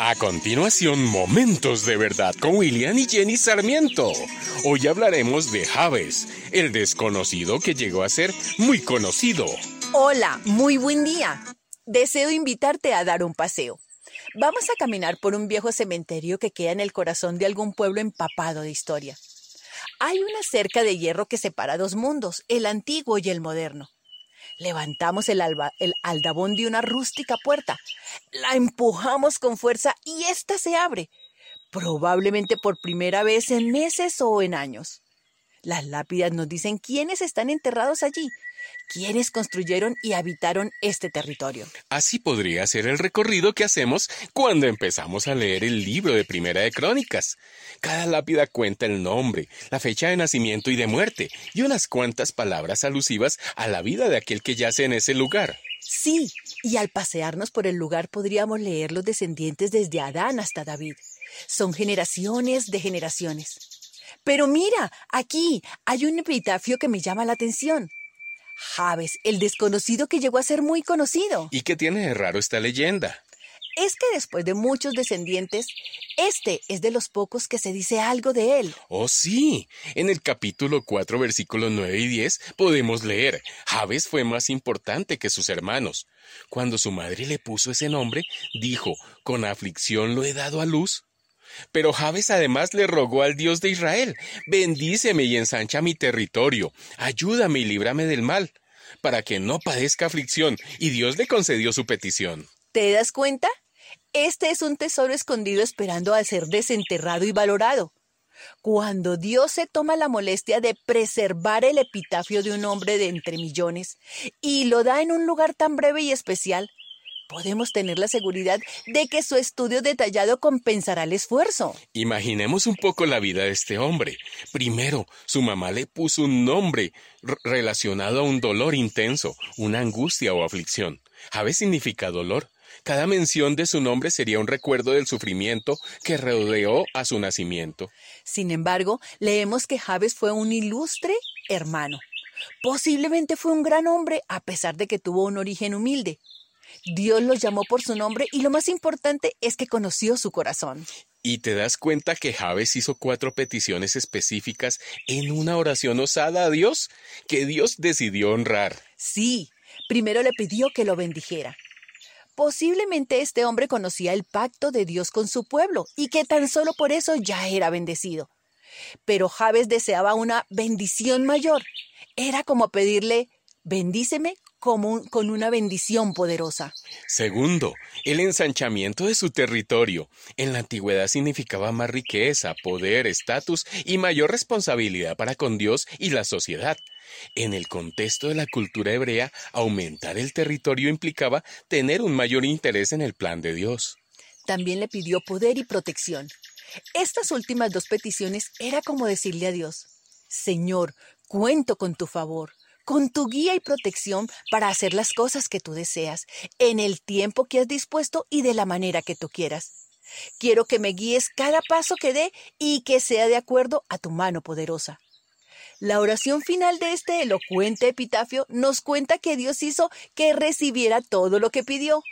A continuación, Momentos de Verdad con William y Jenny Sarmiento. Hoy hablaremos de Javes, el desconocido que llegó a ser muy conocido. Hola, muy buen día. Deseo invitarte a dar un paseo. Vamos a caminar por un viejo cementerio que queda en el corazón de algún pueblo empapado de historia. Hay una cerca de hierro que separa dos mundos, el antiguo y el moderno. Levantamos el, el aldabón de una rústica puerta, la empujamos con fuerza y ésta se abre, probablemente por primera vez en meses o en años. Las lápidas nos dicen quiénes están enterrados allí, quiénes construyeron y habitaron este territorio. Así podría ser el recorrido que hacemos cuando empezamos a leer el libro de Primera de Crónicas. Cada lápida cuenta el nombre, la fecha de nacimiento y de muerte, y unas cuantas palabras alusivas a la vida de aquel que yace en ese lugar. Sí, y al pasearnos por el lugar podríamos leer los descendientes desde Adán hasta David. Son generaciones de generaciones. Pero mira, aquí hay un epitafio que me llama la atención. Javes, el desconocido que llegó a ser muy conocido. ¿Y qué tiene de raro esta leyenda? Es que después de muchos descendientes, este es de los pocos que se dice algo de él. Oh, sí. En el capítulo 4, versículos 9 y 10, podemos leer, Javes fue más importante que sus hermanos. Cuando su madre le puso ese nombre, dijo, con aflicción lo he dado a luz. Pero Javes además le rogó al Dios de Israel, bendíceme y ensancha mi territorio, ayúdame y líbrame del mal, para que no padezca aflicción, y Dios le concedió su petición. ¿Te das cuenta? Este es un tesoro escondido esperando a ser desenterrado y valorado. Cuando Dios se toma la molestia de preservar el epitafio de un hombre de entre millones y lo da en un lugar tan breve y especial, podemos tener la seguridad de que su estudio detallado compensará el esfuerzo. Imaginemos un poco la vida de este hombre. Primero, su mamá le puso un nombre relacionado a un dolor intenso, una angustia o aflicción. Jave significa dolor. Cada mención de su nombre sería un recuerdo del sufrimiento que rodeó a su nacimiento. Sin embargo, leemos que Javes fue un ilustre hermano. Posiblemente fue un gran hombre a pesar de que tuvo un origen humilde. Dios lo llamó por su nombre y lo más importante es que conoció su corazón. Y te das cuenta que Javes hizo cuatro peticiones específicas en una oración osada a Dios que Dios decidió honrar. Sí, primero le pidió que lo bendijera. Posiblemente este hombre conocía el pacto de Dios con su pueblo y que tan solo por eso ya era bendecido. Pero Javes deseaba una bendición mayor. Era como pedirle, bendíceme con una bendición poderosa. Segundo, el ensanchamiento de su territorio. En la antigüedad significaba más riqueza, poder, estatus y mayor responsabilidad para con Dios y la sociedad. En el contexto de la cultura hebrea, aumentar el territorio implicaba tener un mayor interés en el plan de Dios. También le pidió poder y protección. Estas últimas dos peticiones era como decirle a Dios, Señor, cuento con tu favor, con tu guía y protección para hacer las cosas que tú deseas, en el tiempo que has dispuesto y de la manera que tú quieras. Quiero que me guíes cada paso que dé y que sea de acuerdo a tu mano poderosa. La oración final de este elocuente epitafio nos cuenta que Dios hizo que recibiera todo lo que pidió,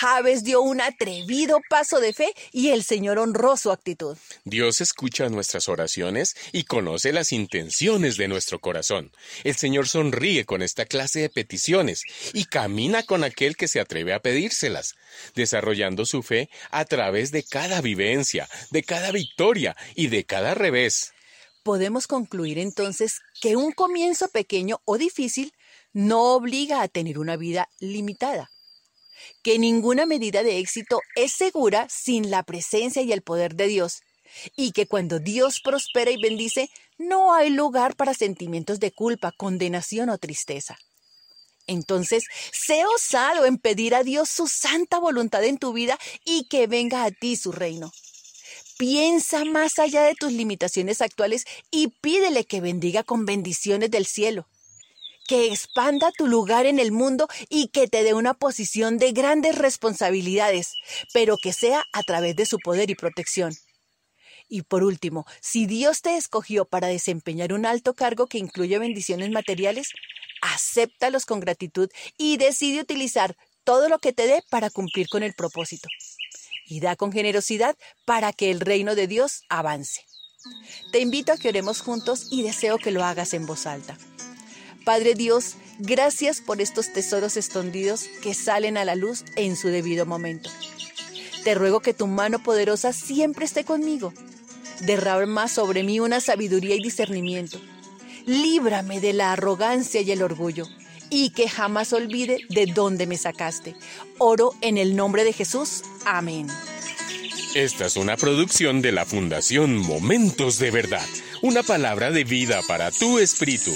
Javes dio un atrevido paso de fe y el Señor honró su actitud. Dios escucha nuestras oraciones y conoce las intenciones de nuestro corazón. El Señor sonríe con esta clase de peticiones y camina con aquel que se atreve a pedírselas, desarrollando su fe a través de cada vivencia, de cada victoria y de cada revés. Podemos concluir entonces que un comienzo pequeño o difícil no obliga a tener una vida limitada que ninguna medida de éxito es segura sin la presencia y el poder de Dios, y que cuando Dios prospera y bendice, no hay lugar para sentimientos de culpa, condenación o tristeza. Entonces, sé osado en pedir a Dios su santa voluntad en tu vida y que venga a ti su reino. Piensa más allá de tus limitaciones actuales y pídele que bendiga con bendiciones del cielo que expanda tu lugar en el mundo y que te dé una posición de grandes responsabilidades, pero que sea a través de su poder y protección. Y por último, si Dios te escogió para desempeñar un alto cargo que incluye bendiciones materiales, acéptalos con gratitud y decide utilizar todo lo que te dé para cumplir con el propósito. y da con generosidad para que el reino de Dios avance. Te invito a que oremos juntos y deseo que lo hagas en voz alta. Padre Dios, gracias por estos tesoros escondidos que salen a la luz en su debido momento. Te ruego que tu mano poderosa siempre esté conmigo. Derrama sobre mí una sabiduría y discernimiento. Líbrame de la arrogancia y el orgullo y que jamás olvide de dónde me sacaste. Oro en el nombre de Jesús. Amén. Esta es una producción de la Fundación Momentos de Verdad, una palabra de vida para tu espíritu.